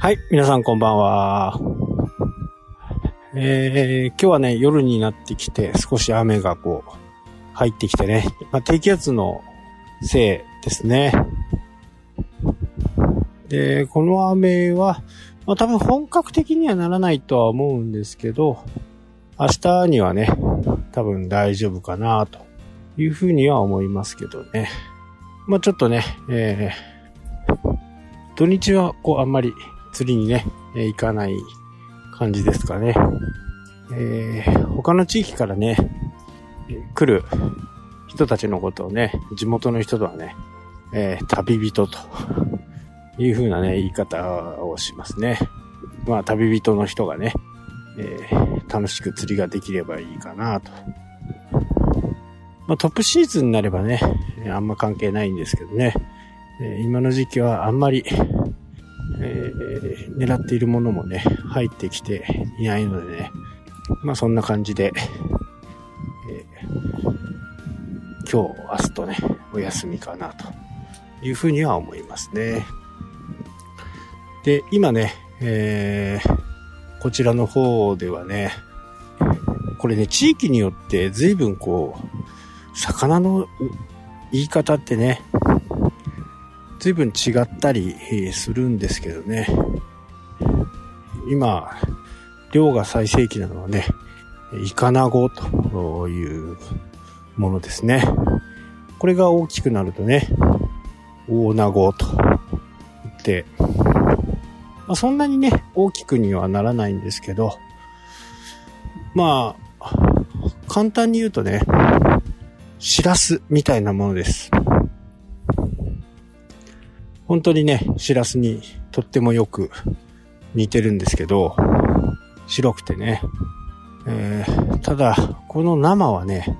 はい、皆さんこんばんは。えー、今日はね、夜になってきて、少し雨がこう、入ってきてね、まあ、低気圧のせいですね。で、この雨は、まあ、多分本格的にはならないとは思うんですけど、明日にはね、多分大丈夫かなというふうには思いますけどね。まあ、ちょっとね、えー、土日はこうあんまり釣りにね、え行かない感じですかね。えー、他の地域からね、来る人たちのことをね、地元の人とはね、えー、旅人という風なね、言い方をしますね。まあ、旅人の人がね、えー、楽しく釣りができればいいかなと。まあ、トップシーズンになればね、あんま関係ないんですけどね、え、今の時期はあんまりえー、狙っているものもね、入ってきていないのでね、まあそんな感じで、えー、今日、明日とね、お休みかなというふうには思いますね。で、今ね、えー、こちらの方ではね、これね、地域によって随分こう、魚の言い方ってね、随分違ったりするんですけどね。今、量が最盛期なのはね、イカナゴというものですね。これが大きくなるとね、大ナゴと言って、まあ、そんなにね、大きくにはならないんですけど、まあ、簡単に言うとね、シラスみたいなものです。本当にね、シラスにとってもよく似てるんですけど、白くてね。えー、ただ、この生はね、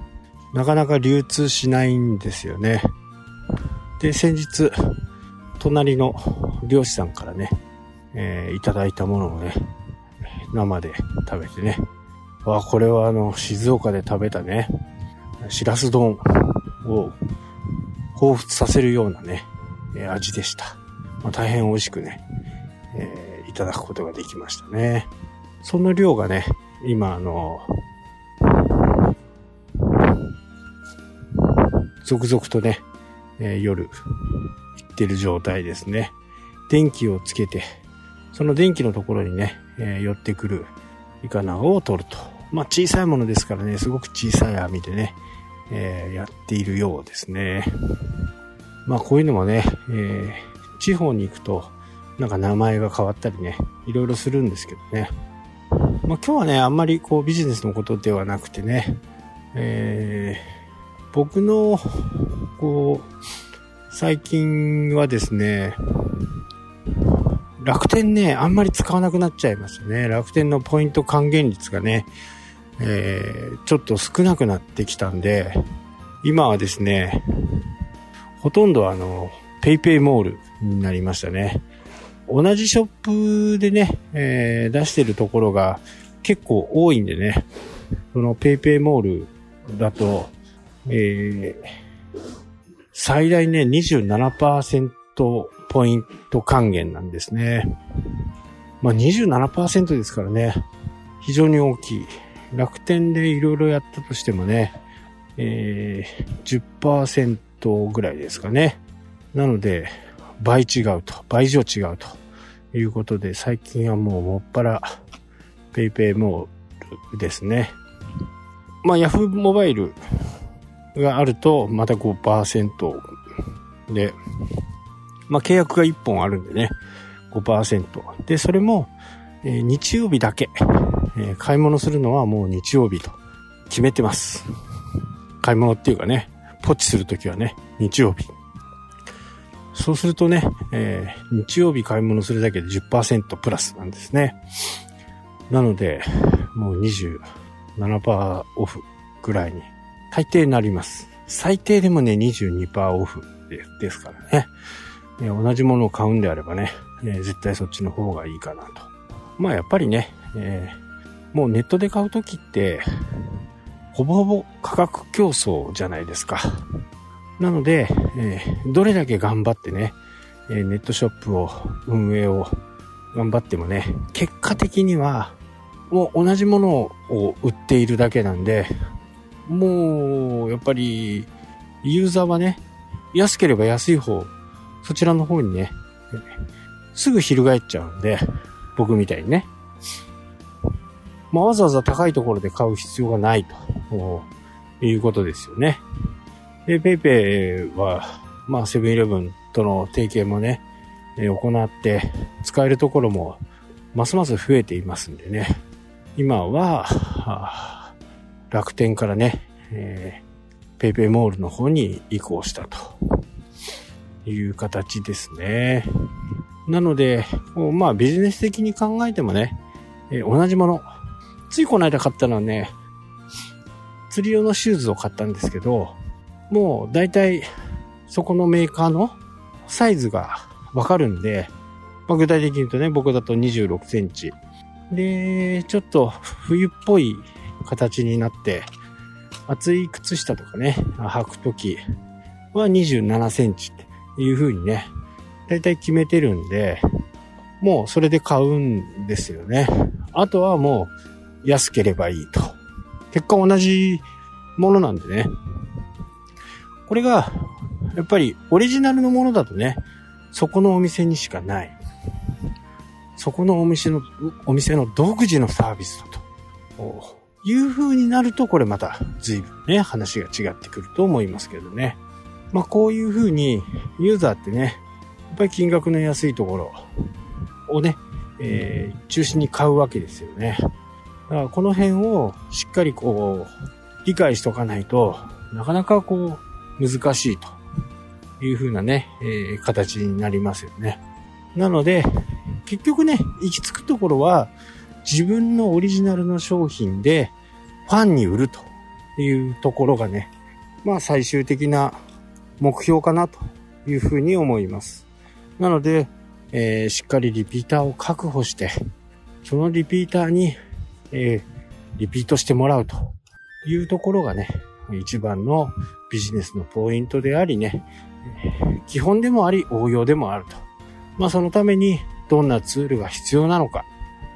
なかなか流通しないんですよね。で、先日、隣の漁師さんからね、えー、いただいたものをね、生で食べてね、わ、これはあの、静岡で食べたね、しらす丼を彷彿させるようなね、え味でした。まあ、大変美味しくね、えー、いただくことができましたね。その量がね、今あの、続々とね、えー、夜、行ってる状態ですね。電気をつけて、その電気のところにね、えー、寄ってくるイカナゴを取ると。まあ小さいものですからね、すごく小さい網でね、えー、やっているようですね。まあこういうのもね、えー、地方に行くと、なんか名前が変わったりね、いろいろするんですけどね。まあ今日はね、あんまりこうビジネスのことではなくてね、えー、僕の、こう、最近はですね、楽天ね、あんまり使わなくなっちゃいましたね。楽天のポイント還元率がね、えー、ちょっと少なくなってきたんで、今はですね、ほとんどあの、ペイペイモールになりましたね。同じショップでね、えー、出してるところが結構多いんでね、そのペイペイモールだと、えー、最大ね、27%ポイント還元なんですね。まあ27%ですからね、非常に大きい。楽天でいろいろやったとしてもね、えー、10%ぐらいですかね。なので、倍違うと、倍以上違うということで、最近はもうもっぱら、ペイペイモールですね。まあ、ヤフーモバイルがあると、また5%で、まあ、契約が1本あるんでね、5%。で、それも、えー、日曜日だけ、えー、買い物するのはもう日曜日と決めてます。買い物っていうかね、ポチするときはね、日曜日。そうするとね、えー、日曜日買い物するだけで10%プラスなんですね。なので、もう27%オフぐらいに、大抵なります。最低でもね、22%オフですからね。同じものを買うんであればね、えー、絶対そっちの方がいいかなと。まあやっぱりね、えー、もうネットで買うときって、ほぼほぼ価格競争じゃないですか。なので、えー、どれだけ頑張ってね、えー、ネットショップを、運営を、頑張ってもね、結果的には、もう同じものを売っているだけなんで、もう、やっぱり、ユーザーはね、安ければ安い方、そちらの方にね、すぐ翻っちゃうんで、僕みたいにね。まあ、わざわざ高いところで買う必要がないとということですよね。で、 PayPay は、まあ、セブンイレブンとの提携もね、え行って使えるところもますます増えていますんでね。今は、は楽天からね、えー、 PayPay モールの方に移行したという形ですね。なので、まあビジネス的に考えてもね、えー、同じもの。ついこの間買ったのはね、釣り用のシューズを買ったんですけど、もう大体そこのメーカーのサイズがわかるんで、まあ、具体的に言うとね、僕だと26センチ。で、ちょっと冬っぽい形になって、厚い靴下とかね、履くときは27センチっていう風にね、だいたい決めてるんで、もうそれで買うんですよね。あとはもう安ければいいと。結果同じものなんでね。これが、やっぱりオリジナルのものだとね、そこのお店にしかない。そこのお店の、お店の独自のサービスだと。いう風になると、これまた随分ね、話が違ってくると思いますけどね。まあこういう風にユーザーってね、やっぱり金額の安いところをね、えー、中心に買うわけですよね。だからこの辺をしっかりこう、理解しとかないとなかなかこう、難しいという風なね、えー、形になりますよね。なので、結局ね、行き着くところは、自分のオリジナルの商品で、ファンに売るというところがね、まあ最終的な目標かなというふうに思います。なので、えー、しっかりリピーターを確保して、そのリピーターに、えー、リピートしてもらうというところがね、一番のビジネスのポイントでありね、基本でもあり応用でもあると。まあそのためにどんなツールが必要なのか、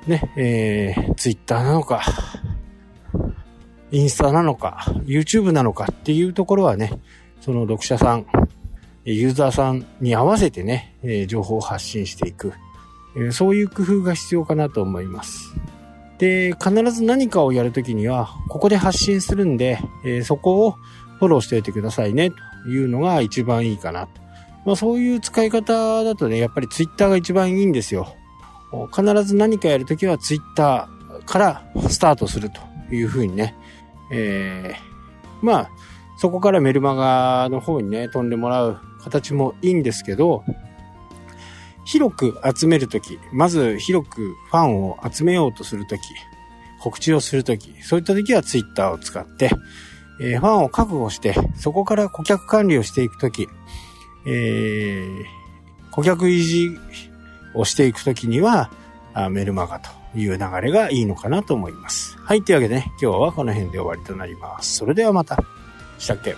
ね、えー、Twitter なのか、インスタなのか、YouTube なのかっていうところはね、その読者さん、ユーザーさんに合わせてね、情報を発信していく、そういう工夫が必要かなと思います。で、必ず何かをやるときには、ここで発信するんで、えー、そこをフォローしておいてくださいね、というのが一番いいかな。まあそういう使い方だとね、やっぱりツイッターが一番いいんですよ。必ず何かやるときはツイッターからスタートするというふうにね。えー、まあ、そこからメルマガの方にね、飛んでもらう形もいいんですけど、広く集めるとき、まず広くファンを集めようとするとき、告知をするとき、そういったときはツイッターを使って、えー、ファンを確保して、そこから顧客管理をしていくとき、えー、顧客維持をしていくときには、あメルマガという流れがいいのかなと思います。はい、というわけでね、今日はこの辺で終わりとなります。それではまた。したっけ？